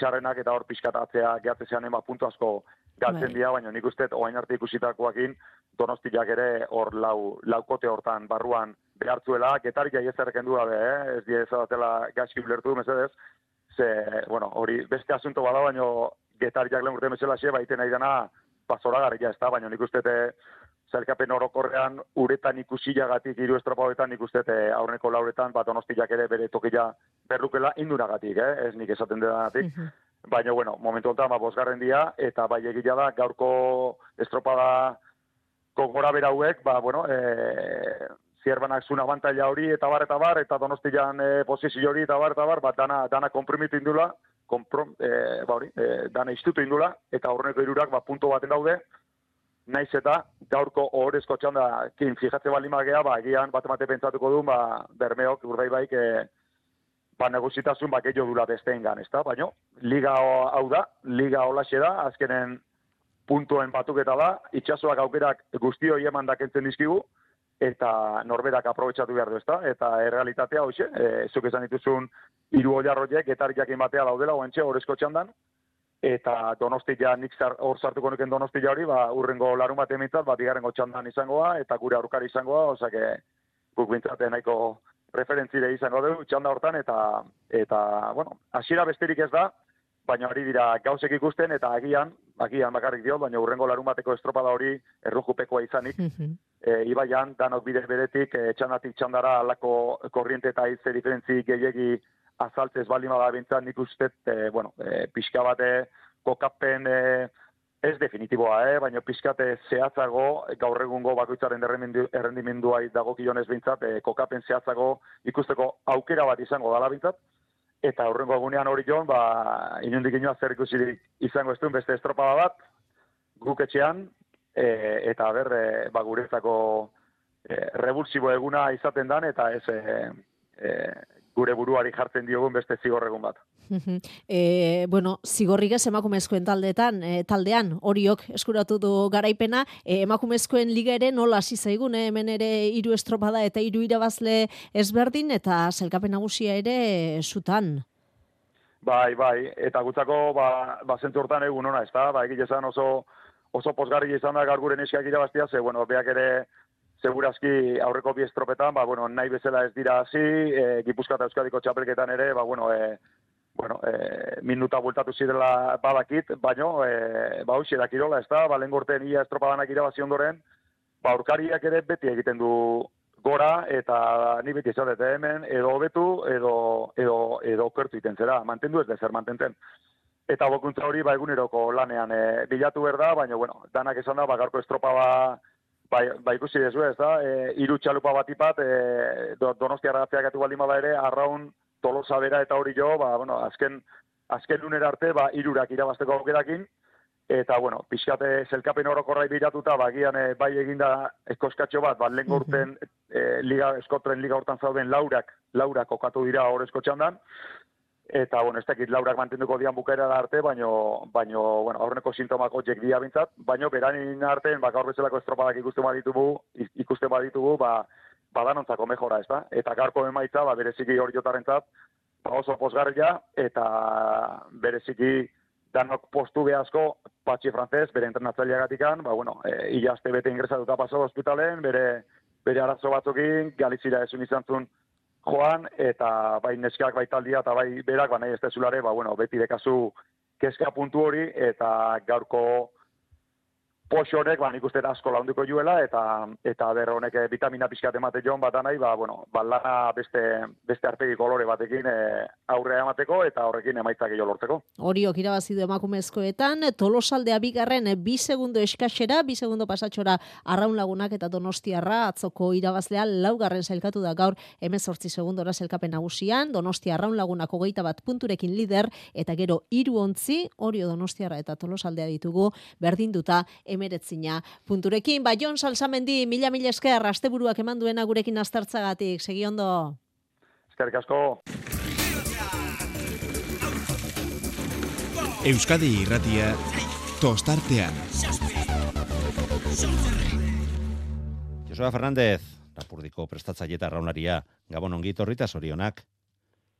txarrenak eta hor pixkatatzea gehatzean ema puntu asko galtzen bai. dira baina nik uste oain arte ikusitakoakin donostiak ere hor lau, laukote hortan barruan behartzuela, getari jai du gabe, eh? ez die ezabatela gaizki ulertu, mesedez, ze, bueno, hori beste asunto bada, baina getariak lehen urte mesela xe, baiten nahi dena, bazora garria ez da, baina nik uste zelkapen orokorrean uretan ikusilagatik, hiru estropaoetan nik uste aurreneko lauretan, bat donostiak ere bere tokila berlukela induragatik, eh? ez nik esaten denatik. Baina, bueno, momentu honetan, ba, bosgarren dia, eta bai egila da, gaurko estropada gora berauek, ba, bueno, e, zierbanak zuna bantaila hori, eta bar, eta bar, eta donostian e, posizio hori, eta bar, eta bar, ba, dana, dana komprimitu indula, komprom, e, ba hori, e, dana istutu indula, eta horreneko irurak, ba, punto baten daude, naiz eta gaurko horrezko txanda, kin, fijatze bali magea, ba, egian, bat emate pentsatuko du, ba, bermeok, urdai baik, e, ba, negozitasun, ba, gehiago dula desteen gan, ez da? Baina, liga hau da, liga holaxe da, azkenen puntuen batuketa da, itxasoak aukerak guztio eman dakentzen dizkigu, eta norberak aprobetsatu behar du, ezta? Eta errealitatea, hoxe, e, zuk esan dituzun, hiru oiarroiek, etarriak ematea laudela, oentxe, horrezko txandan, eta donostia nik hor sartuko nuken donostia hori, ba, urrengo larun bat emintzat, bat igarrengo txandan izangoa, eta gure aurkari izangoa, osake, guk bintzate nahiko referentzire izango dugu, txanda hortan, eta, eta bueno, hasiera besterik ez da, baina hori dira gauzek ikusten, eta agian, agian bakarrik dio, baina urrengo larun bateko estropada hori errujupekoa izanik, mm ibaian, danok bide beretik, e, txandatik txandara alako korriente eta izze diferentzi gehiagi azaltzez bali da bintzat nik uste, e, bueno, e, pixka bate kokapen e, ez definitiboa, eh? baina pixkate zehatzago gaur egungo bakoitzaren errendimendua dago kilonez bintzat, e, kokapen zehatzago ikusteko aukera bat izango dala bintzat, eta aurrengo egunean hori joan, ba, inundik inoa zer ikusirik izango ez beste estropada bat, guk etxean, e, eta ber, e, ba, guretzako e, revulsibo eguna izaten dan, eta ez e, e, gure buruari jartzen diogun beste zigorregun bat. e, bueno, zigorrik ez emakumezkoen taldeetan, e, taldean, horiok eskuratu du garaipena, e, emakumezkoen liga ere nola hasi zaigun, hemen ere hiru estropada eta hiru irabazle ezberdin, eta zelkapen nagusia ere zutan. Bai, bai, eta gutzako, ba, ba zentu hortan egun ona, ez da, ba, egitezan oso, oso posgarri izan da gaur gure neskiak irabaztia, ze, bueno, beak ere, segurazki aurreko bi estropetan, ba, bueno, nahi bezala ez dira hasi, e, Gipuzkoa eta Euskadiko txapelketan ere, ba, bueno, e, bueno, e, minuta bultatu zirela badakit, baino, e, ba, hoxe da kirola, ez da, ba, lehen gorten ia estropadanak irabazi ondoren, ba, aurkariak ere beti egiten du gora, eta ni beti esatet, hemen, edo betu, edo, edo, edo kertu iten zera, mantendu ez zer mantenten. Eta bokuntza hori, ba, eguneroko lanean e, bilatu berda, baina, bueno, danak esan da, ba, garko estropa ba, Bai, bai ikusi dezu ez da, e, iru txalupa bat ipat, e, donostia ragatzeak atu baldin bada ere, arraun tolosa bera eta hori jo, ba, bueno, azken, azken lunera arte, ba, irurak irabazteko aukerakin, eta, bueno, pixkate zelkapen orokorra biratuta, ba, gian, e, bai eginda eskoskatxo bat, ba, lehen gorten, e, liga, eskotren liga hortan zauden laurak, laurak okatu dira horrezko txandan, eta, bueno, ez dakit laurak mantenduko dian bukaera da arte, baino, baino, bueno, aurreneko sintomak hotxek dia bintzat, baino, beranin artean, ba, gaur bezalako estropadak ikusten baditugu, ikusten baditugu, ba, badanontzako mejora, ez da? Eta gaurko emaitza, ba, bereziki hori jotarentzat, ba, oso posgarria, eta bereziki danok postu behazko, patxi frantzez, bere entrenatzaileagatikan, ba, bueno, e, ilaste bete ingresatuta paso hospitalen, bere, bere arazo batzukin, galizira ezun izan zuen joan, eta bai neskak bai taldia, eta bai berak, ba, nahi ez dezulare, ba, bueno, beti dekazu kezka puntu hori, eta gaurko poxo honek, ba, nik uste asko launduko juela, eta eta ber honek eh, vitamina pixkat emate joan bat nahi, ba, bueno, ba, lana beste, beste artegi kolore batekin e, aurrea emateko, eta horrekin emaitzak gehiago lortzeko. Horiok irabazi du emakumezkoetan, tolosaldea bigarren bi segundo eskaxera, bi segundo pasatxora arraun lagunak eta donostiarra atzoko irabazlea laugarren sailkatu da gaur emezortzi segundora selkapen nagusian, donostia arraun lagunak hogeita bat punturekin lider, eta gero hiru ontzi, horio donostiarra eta tolosaldea ditugu, berdinduta emeretzina punturekin. Ba, Jon Salsamendi, mila mila esker, asteburuak eman duena gurekin aztertzagatik, segi ondo. Eskerrik asko. Euskadi irratia tostartean. Joseba Fernández, Lapurdiko prestatzaile eta arraunaria, Gabon ongi torrita zorionak.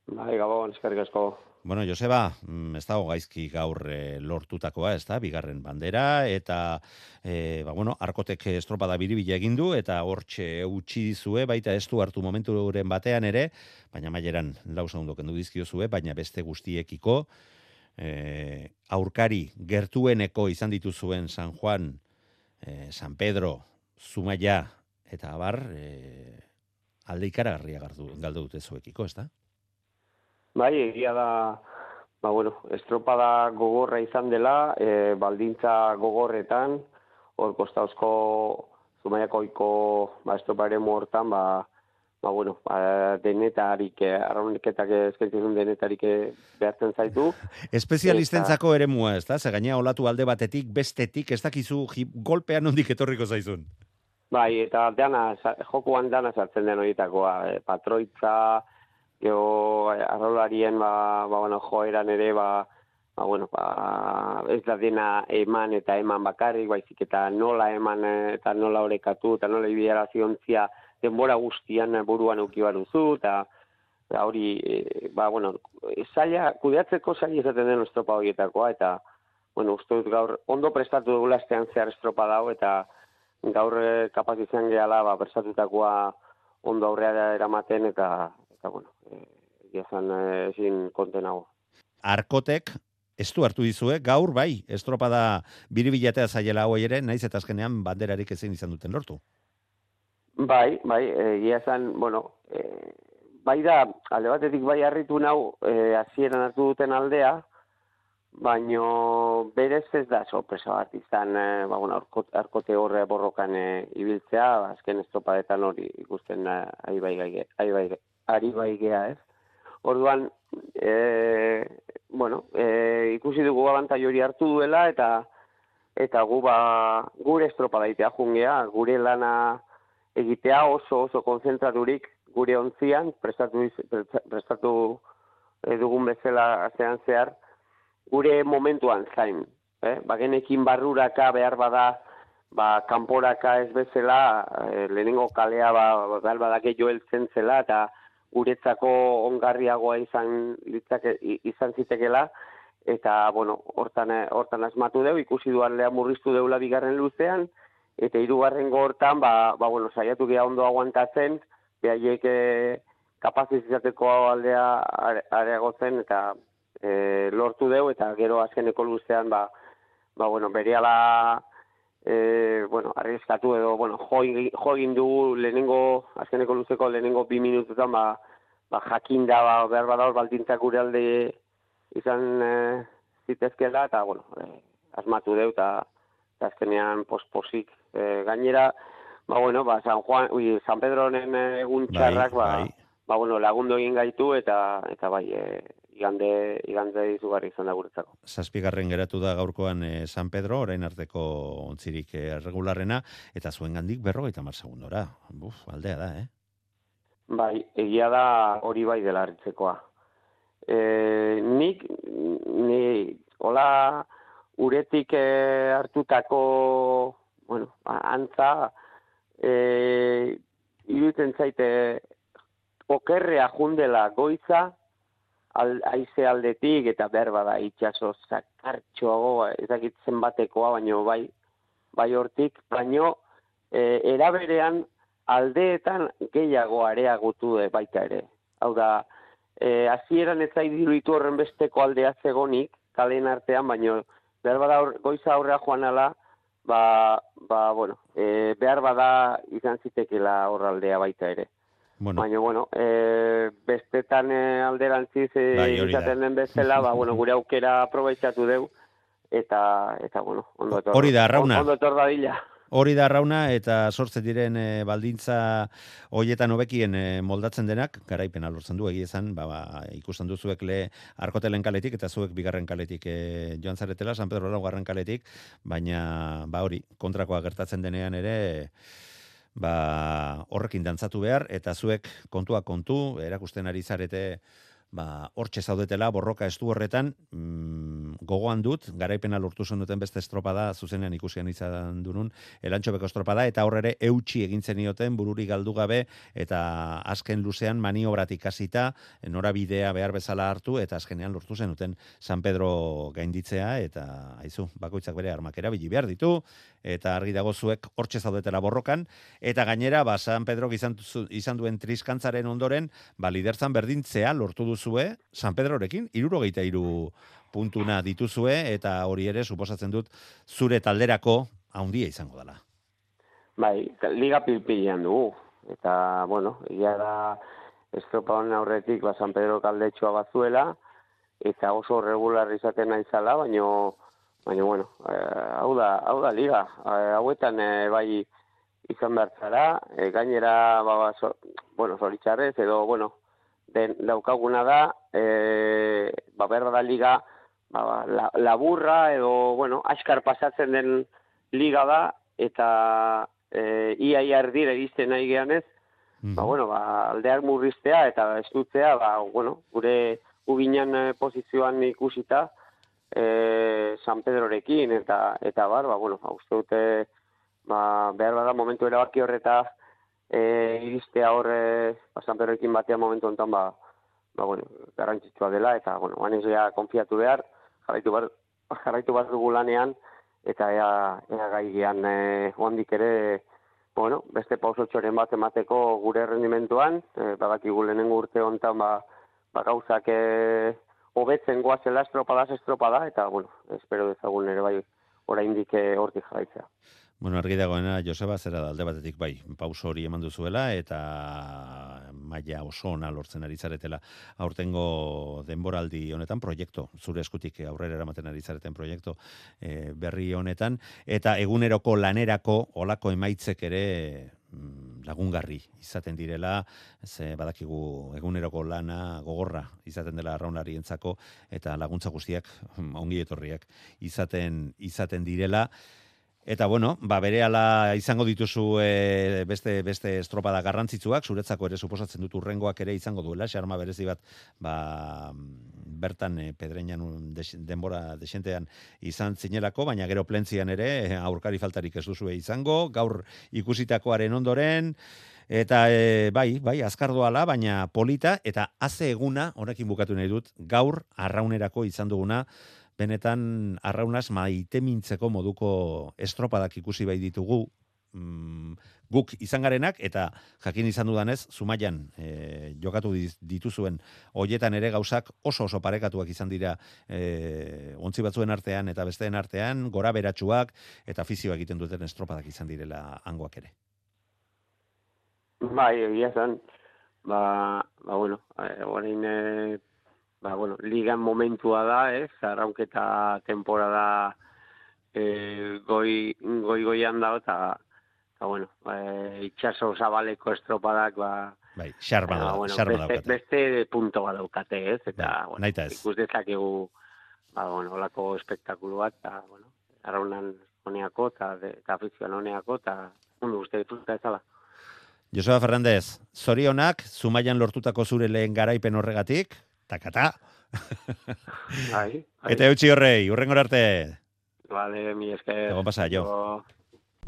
Bai, gabon, eskerrik asko. Bueno, Joseba, mm, ez dago gaizki gaur e, lortutakoa, ez da, bigarren bandera, eta, e, ba, bueno, arkotek estropada biribila egin du, eta hortxe utzi dizue, baita ez du hartu momenturen batean ere, baina maileran lau segundu kendu dizkiozue, baina beste guztiekiko, e, aurkari gertueneko izan dituzuen San Juan, e, San Pedro, Zumaia, eta abar, e, alde ikaragarria galdu dute zuekiko, ez da? Bai, egia da, ba, bueno, estropada gogorra izan dela, e, baldintza gogorretan, hor kostauzko zumaiakoiko ba, estroparen hortan, ba, ba, bueno, ba, denetarik, eh, arrauneketak eskaintzen denetarik eh, behartzen zaitu. Espezialistentzako ere mua, ez da? Ze gaina olatu alde batetik, bestetik, ez dakizu golpean ondik etorriko zaizun. Bai, eta dana, jokuan dana sartzen den horietakoa, e, patroitza, gero arrolarien, ba, ba, bueno, joeran ere, ba, ba, bueno, ba, ez da dena eman eta eman bakarrik, baizik eta nola eman eh, eta nola orekatu, eta nola ibiara ziontzia denbora guztian eh, buruan euki baduzu, eta eta hori, e, ba, bueno, zaila, kudeatzeko zaila izaten den estropa horietakoa, eta, bueno, uste dut gaur, ondo prestatu dugula astean zehar estropa dago, eta gaur kapaz izan gehala, ba, prestatutakoa ondo aurrera eramaten, eta, eta bueno, e, zan eh, ezin konten hau. Arkotek, ez du hartu dizue, gaur bai, estropada biribilatea zaiela hau ere, naiz eta azkenean banderarik ezin izan duten lortu. Bai, bai, egia zan, bueno, e, bai da, alde batetik bai harritu nau, e, hasieran hartu duten aldea, baino berez ez da sorpresa bat izan, e, ba, bueno, arkote, horre borrokan e, ibiltzea, azken estropadetan hori ikusten e, bai ari bai, ari bai gea, ez? Orduan, e, bueno, e, ikusi dugu abantai hori hartu duela, eta eta gu ba, gure estropada itea jungea, gure lana egitea oso oso konzentraturik gure ontzian, prestatu, prestatu eh, dugun bezala azean zehar, gure momentuan zain. Eh? Bagenekin barruraka behar bada, ba, kanporaka ez bezala, eh, lehenengo kalea ba, behar badake joeltzen zela, eta guretzako ongarriagoa izan, litzake, izan zitekela, eta, bueno, hortan, eh, hortan asmatu deu, ikusi duan lea murriztu deula bigarren luzean, eta hirugarren hortan, ba, ba, bueno, saiatu gea ondo aguantatzen, behaiek e, kapaziz izateko aldea are- areagotzen, eta e, lortu deu, eta gero azkeneko luzean, ba, ba bueno, berehala e, bueno, arrieskatu edo, bueno, jo, jo egin dugu lehenengo, azkeneko luzeko lehenengo bi minututan, ba, ba jakinda, ba, behar badaur baldintzak gure alde izan e, zitezkela, eta, bueno, e, asmatu deu, eta azkenean posposik. E, gainera, ba, bueno, ba, San Juan, ui, San Pedronen eh, egun txarrak, ba, bai. ba, bueno, lagundu egin gaitu, eta, eta bai, e, igande, igande izugarri izan da guretzako. Zazpigarren geratu da gaurkoan eh, San Pedro, orain arteko ontzirik eh, regularrena, eta zuen gandik berrogeita mar segundora. Buf, aldea da, eh? Bai, egia da hori bai dela hartzekoa. e, nik, ni, hola, uretik e, hartutako, bueno, antza, e, iruditzen zaite, okerrea jundela goiza, al, aize aldetik, eta behar bada itxaso zakartxoago, ezakitzen batekoa, baino bai, bai hortik, baino, e, eraberean aldeetan gehiago areagutu e, baita ere. Hau da, e, azieran ez zait diruditu horren besteko aldea zegonik, kalen artean, baino, behar bada aur, goiza aurrea joan ala, ba, ba, bueno, e, behar bada izan zitekela horraldea baita ere. Bueno, Baina, bueno, e, bestetan e, alderantziz e, Bai, izaten den bezala, ba, bueno, gure aukera aprobetxatu deu, eta, eta bueno, ondo etor. Hori da, Arrauna. Ondo etor dadila. Hori da rauna eta sortzen diren e, baldintza hoietan hobekien e, moldatzen denak, garaipena lortzen du egia esan, ba, ba, ikusten duzuek le arkotelen kaletik eta zuek bigarren kaletik e, joan zaretela, San Pedro laugarren kaletik, baina ba hori, kontrakoa gertatzen denean ere, ba, horrekin dantzatu behar, eta zuek kontua kontu, erakusten ari zarete, ba, hortxe zaudetela, borroka estu horretan, mm, gogoan dut, garaipena lortu zen duten beste estropada, zuzenean ikusian izan dunun, elantxobeko estropada, eta horre eutxi egin zenioten, bururi galdu gabe, eta azken luzean maniobratik hasita, norabidea behar bezala hartu, eta azkenean lortu zen duten San Pedro gainditzea, eta haizu, bakoitzak bere armak erabili behar ditu, eta argi dago zuek hortxe zaudetela borrokan, eta gainera, ba, San Pedro izan, izan duen triskantzaren ondoren, ba, liderzan berdintzea lortu duzue, San Pedrorekin, irurogeita iru puntuna dituzue, eta hori ere, suposatzen dut, zure talderako haundia izango dela. Bai, liga pilpilean dugu. Eta, bueno, ia da estropa honen aurretik, ba, San Pedro kaldetxoa bazuela, eta oso regular izaten naizala, baino, baino, bueno, eh, hau, da, hau da liga. Eh, hauetan eh, bai izan behar zara, eh, gainera, ba, ba, so, bueno, zoritxarrez, edo, bueno, den, daukaguna da, eh, ba, behar da liga, ba, ba, la, laburra, edo, bueno, askar pasatzen den liga da, eta e, ia ia erdira iristen nahi geanez, ba, bueno, ba, aldeak murriztea eta estutzea, ba, bueno, gure uginan eh, posizioan ikusita, e, San Pedrorekin, eta, eta bar, ba, bueno, ba, uste dute, ba, behar bada momentu erabaki horreta e, iristea ba, San Pedrorekin batean momentu honetan, ba, ba, bueno, garrantzitsua dela, eta, bueno, banez ja konfiatu behar, jarraitu bar, jarraitu bat dugu lanean, eta ea, ea gai gean e, ondik ere, bueno, beste pausotxoren bat emateko gure rendimentuan, e, badakigu lehenengo urte hontan ba, ba gauzak e, hobetzen goazela estropadaz estropada, eta, bueno, espero dezagun ere bai oraindik e, hortik jarraitzea. Bueno, argi dagoena, Joseba, zera da alde batetik bai, pauso hori eman duzuela, eta maila oso ona lortzen ari zaretela. Aurtengo denboraldi honetan proiektu, zure eskutik aurrera eramaten ari zareten proiektu e, berri honetan, eta eguneroko lanerako olako emaitzek ere mm, lagungarri izaten direla, ze badakigu eguneroko lana gogorra izaten dela arraunarientzako eta laguntza guztiak mm, ongi etorriak izaten izaten direla. Eta bueno, ba berehala izango dituzu e, beste beste estropada garrantzitsuak, zuretzako ere suposatzen dut urrengoak ere izango duela, xarma berezi bat ba, bertan e, pedreinan des, denbora desentean izan zinelako, baina gero plentzian ere e, aurkari faltarik ez duzue izango, gaur ikusitakoaren ondoren, Eta e, bai, bai, azkar doala, baina polita, eta haze eguna, honekin bukatu nahi dut, gaur arraunerako izan duguna, benetan arraunaz maitemintzeko moduko estropadak ikusi bai ditugu, mm, guk izan garenak, eta jakin izan dudanez, zumaian e, jokatu dituzuen hoietan ere gauzak oso oso parekatuak izan dira e, ontzi batzuen artean eta besteen artean, gora beratsuak eta fizioa egiten duten estropadak izan direla hangoak ere. Bai, egia zen, ba, ba bueno, e, orain, e, ba, bueno, ligan momentua da, ez, arraunketa temporada e, goi, goi goian da, eta, eta bueno, e, itxaso zabaleko estropadak, ba, Bai, xarma, ba, da, bueno, xarma beste, daukate. beste punto bat daukate, ez, eta, Bai, bueno, ez. ikus dezakegu, ba, bueno, olako espektakulu bat, eta, bueno, arraunan honeako, eta, eta afizioan honeako, eta mundu guztia disfruta ezala. Joseba Fernández, zorionak, Zumaian lortutako zure lehen garaipen horregatik, takata, bai. Eta eutxi horrei, urrengor arte. Vale, mi esker. Egon pasa, jo.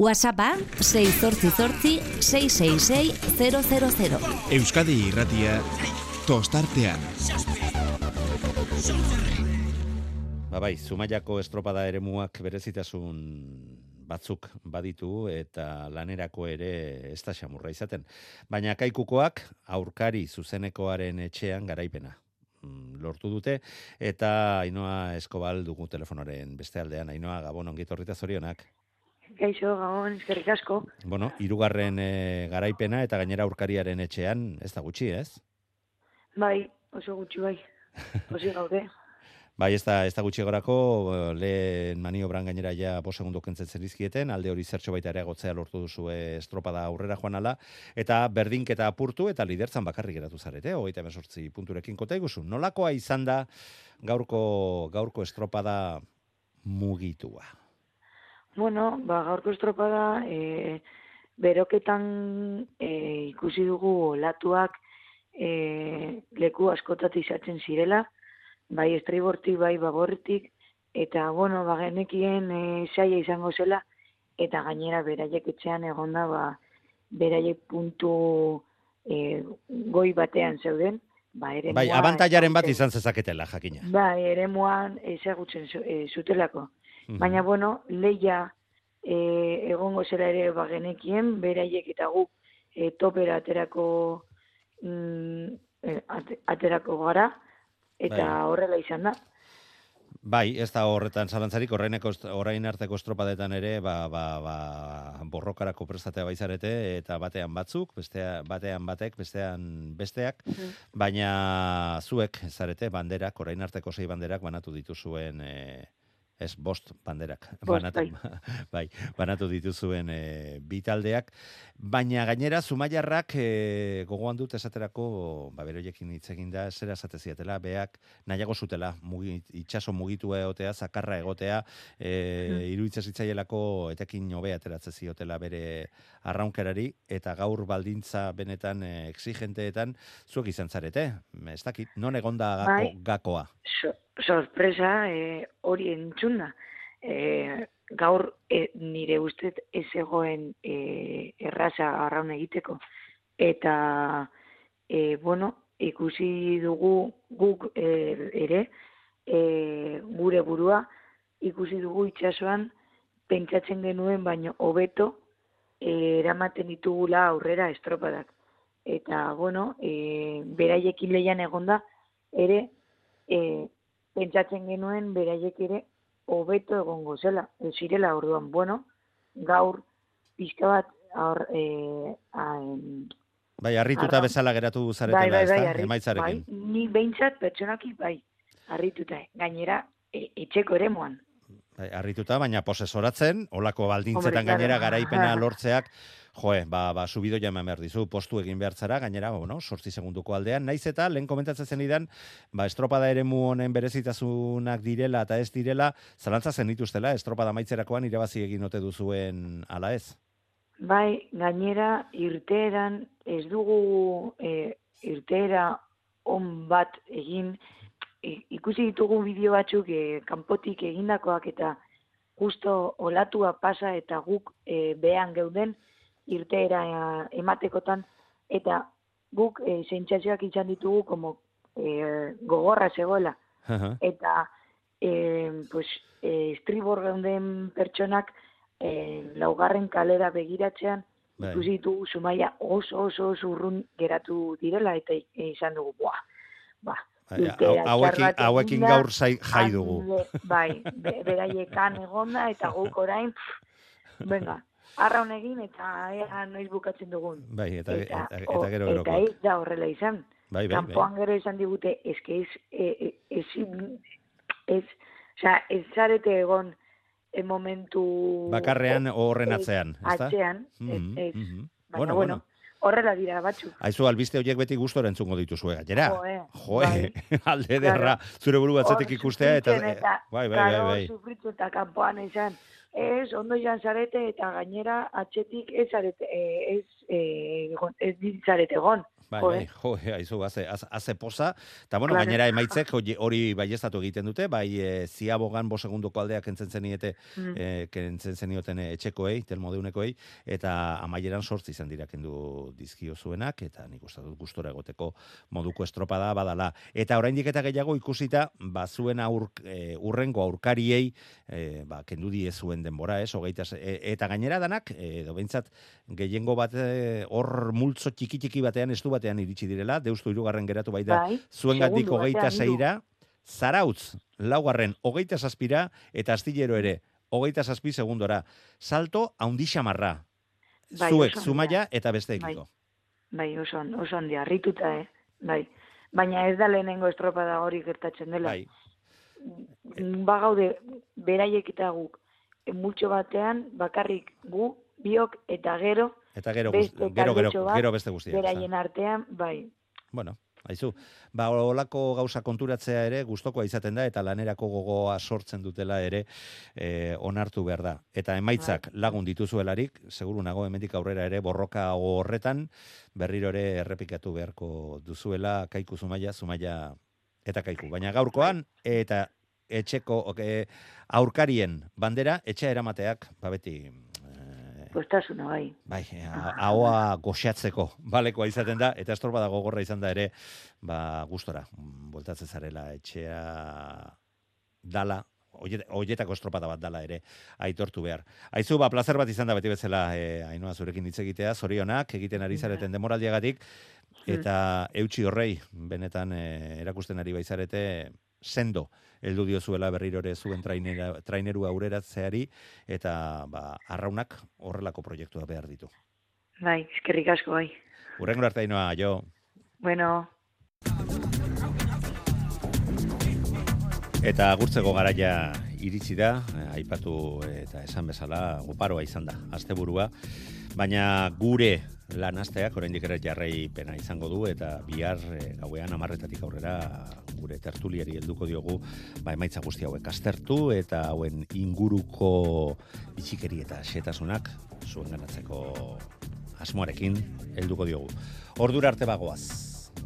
WhatsAppa 688 666 000. Euskadi irratia tostartean. Ba bai, Zumaiako estropada eremuak berezitasun batzuk baditu eta lanerako ere ez da xamurra izaten. Baina kaikukoak aurkari zuzenekoaren etxean garaipena lortu dute eta Ainoa Eskobal dugu telefonoren beste aldean. Ainoa Gabon ongi zorionak. Gaixo, gabon, eskerrik asko. Bueno, hirugarren eh, garaipena eta gainera aurkariaren etxean ez da gutxi, ez? Bai, oso gutxi bai. Osi gaude. Bai, ez da, ez da gutxi gorako, eh, lehen maniobran gainera ja bo segundo kentzetzen dizkieten, alde hori zertxo baita ere gotzea lortu duzu estropada aurrera joan ala, eta berdinketa apurtu eta lidertzan bakarrik geratu zarete, hogeita emesortzi punturekin kota iguzu. Nolakoa izan da gaurko, gaurko estropada mugitua? Bueno, ba, gaurko estropada, e, beroketan e, ikusi dugu olatuak e, leku askotat izatzen zirela, bai estribortik, bai babortik, eta, bueno, ba, genekien e, saia izango zela, eta gainera beraiek etxean egonda, ba, beraiek puntu e, goi batean zeuden, ba, ere Bai, abantaiaren bat izan zezaketela, jakina. Bai, ere muan ezagutzen e, zutelako. Baina, bueno, leia e, egongo zela ere bagenekien, beraiek eta guk e, topera aterako, mm, ate- aterako gara, eta Bai. horrela izan da. Bai, ez da horretan zalantzarik, est- orain arteko estropadetan ere, ba, ba, ba, borrokarako prestatea baizarete, eta batean batzuk, bestea, batean batek, bestean besteak, baina zuek, zarete, banderak, orain arteko sei banderak banatu dituzuen, e, ez, bost banderak, Bost, banatu, bai, banatu dituzuen e, bi taldeak, baina gainera, Zumaiarrak e, gogoan dut esaterako, ba, beroiekin hitz egin da, zera esate ziatela, beak nahiago zutela, mugi, itxaso mugitu egotea, zakarra egotea, e, Mhm. iruditzen zitzaielako etekin hobea ateratzen ziotela bere arraunkerari, eta gaur baldintza benetan e, exigenteetan zuek izan zarete. Ez dakit, non egonda gako, Bai. gakoa? So, sorpresa e, hori entzunda. E, gaur e, nire ustez ez egoen e, erraza arraun egiteko. Eta, e, bueno, ikusi dugu guk e, ere, e, gure burua, ikusi dugu itsasoan pentsatzen genuen baino hobeto e, eramaten ditugula aurrera estropadak. Eta, bueno, e, beraiekin leian egonda, ere, e, pentsatzen genuen beraiek ere hobeto egongo zela, e, zirela orduan. Bueno, gaur pixka bat aur, e, aen, Bai, harrituta Arraun. bezala geratu bai, zaretela, bai, bai, ezta? harri- Emaitzarekin. bai, ni behintzat pertsonaki bai, harrituta. Gainera, e, etxeko eremuan. Bai, harrituta, baina posesoratzen, olako baldintzetan Hombre, gainera garaipena lortzeak, joe, ba, ba, subido jaman behar dizu, postu egin behar zara, gainera, bueno, sortzi segunduko aldean, naiz eta, lehen komentatzen zenidan, ba, estropada eremu honen berezitasunak direla eta ez direla, zalantza zen dituztela, estropada maitzerakoan irabazi egin ote duzuen ala ez. Bai, gainera irteeran ez dugu e, irteera on bat egin. I- ikusi ditugu bideo batzuk e, kanpotik egindakoak eta justo olatua pasa eta guk e, behan geuden irteera e, ematekotan eta guk e, sentsazioak izan ditugu como e, gogorra zegoela eta e, pues, e, estribor geunden pertsonak e, laugarren kalera begiratzean Bai. ikusi ditugu Zumaia oso oso oso urrun geratu direla eta izan dugu, ba, hau- hauekin, hauekin gaur zai, jai dugu. bai, be, beraiekan egonda eta guk orain, pff, venga, arraun egin eta ea noiz bukatzen dugun. Bai, eta, eta, eta, o- gero eta gerokoak. ez da horrela izan. Bai, bai, bai. Kanpoan gero esan digute, eske ez, e, e, ezin, ez, osea, ez zarete egon e, momentu... Bakarrean horren ez, atzean, ezta? Atzean, ez, Mhm, ez. mhm. Baina, Bueno, bueno, horrela dira batzuk. Aizu, albiste horiek beti gustora entzungo dituzue gainera. Joe, Joe, alde derra, zure buru batzetik ikustea, eta, eta, bai, bai, bai, bai. sufritu eta kanpoan esan, ez, ondo izan zarete eta gainera atxetik ez zarete, eh, ez, eh, egon- ez ditzarete egon. Bai, bai, eh? jo, haizu, haze, haze, poza, eta bueno, Claro. gainera emaitzek hori- baiestatu egiten dute, bai e, ziabogan bo segundoko aldeak entzen zeniete, Mm. e, kentzen zenioten etxekoei, telmodeunekoei, eta amaieran sortzi izan dira kendu dizkio zuenak, eta nik uste dut gustora egoteko moduko estropada badala. Eta oraindik eta gehiago ikusita, ba, zuen aur, e, urrengo aurkariei, e, ba, kendu die zuen denbora, ez, hogeita, e, eta gainera danak, edo behintzat, gehiengo bat hor multzo txiki txiki batean, estu batean iritsi direla, deustu hirugarren geratu bai da, Bai, zuengatik hogeita zeira, zarautz, laugarren, hogeita zazpira, eta astillero ere, hogeita zazpi segundora. Salto, haundi xamarra. Bai, Zuek, zumaia eta beste Bai. Bai, oso, oso handi, harrituta, eh? Bai. Baina ez da lehenengo estropada hori gertatzen dela. Bai. Bagaude, beraiek eta guk, e, multxo batean, bakarrik gu, biok, eta gero, Eta gero, beste gero, gero, gero beste guztiak. beraien artean, bai, Bueno, haizu, ba, olako gauza konturatzea ere gustokoa izaten da, eta lanerako gogoa sortzen dutela ere e, onartu behar da. Eta emaitzak lagun dituzuelarik, seguru nago hemendik aurrera ere borroka horretan, berriro ere errepikatu beharko duzuela, kaiku zumaia, zumaia eta kaiku. Baina gaurkoan, eta etxeko e, aurkarien bandera, etxea eramateak, ba beti, postasuna, bai. Bai, a- ahoa goxatzeko balekoa izaten da, eta estorba dago gogorra izan da ere, ba, gustora, mm, bueltatzen zarela etxea dala, oiet- oietako estropada bat dala ere, aitortu behar. Aizu, ba, placer bat izan da beti bezala, e, ainoa zurekin hitz egitea, zorionak, egiten ari zareten demoraldiagatik, eta eutxi horrei, benetan e, erakusten ari baizarete, sendo, heldu diozuela berriro ere zuen trainera, traineru aureratzeari, eta ba, arraunak horrelako proiektua behar ditu. Bai, eskerrik asko, bai. Urrengo arte ainoa, jo. Bueno, Eta agurtzeko garaia iritsi da, aipatu eta esan bezala oparoa izan da, asteburua, baina gure lan asteak oraindik ere jarraipena izango du eta bihar eh, gauean amarretatik aurrera gure tertuliari helduko diogu ba, emaitza guzti hauek aztertu eta hauen inguruko bitxikeri eta xetasunak zuen ganatzeko asmoarekin helduko diogu. Ordura arte bagoaz.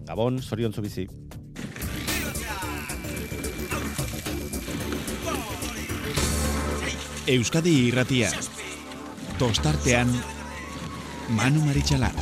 Gabon, zoriontzu bizi. Euskadi irratia. Tostartean, Manu Maritxalar.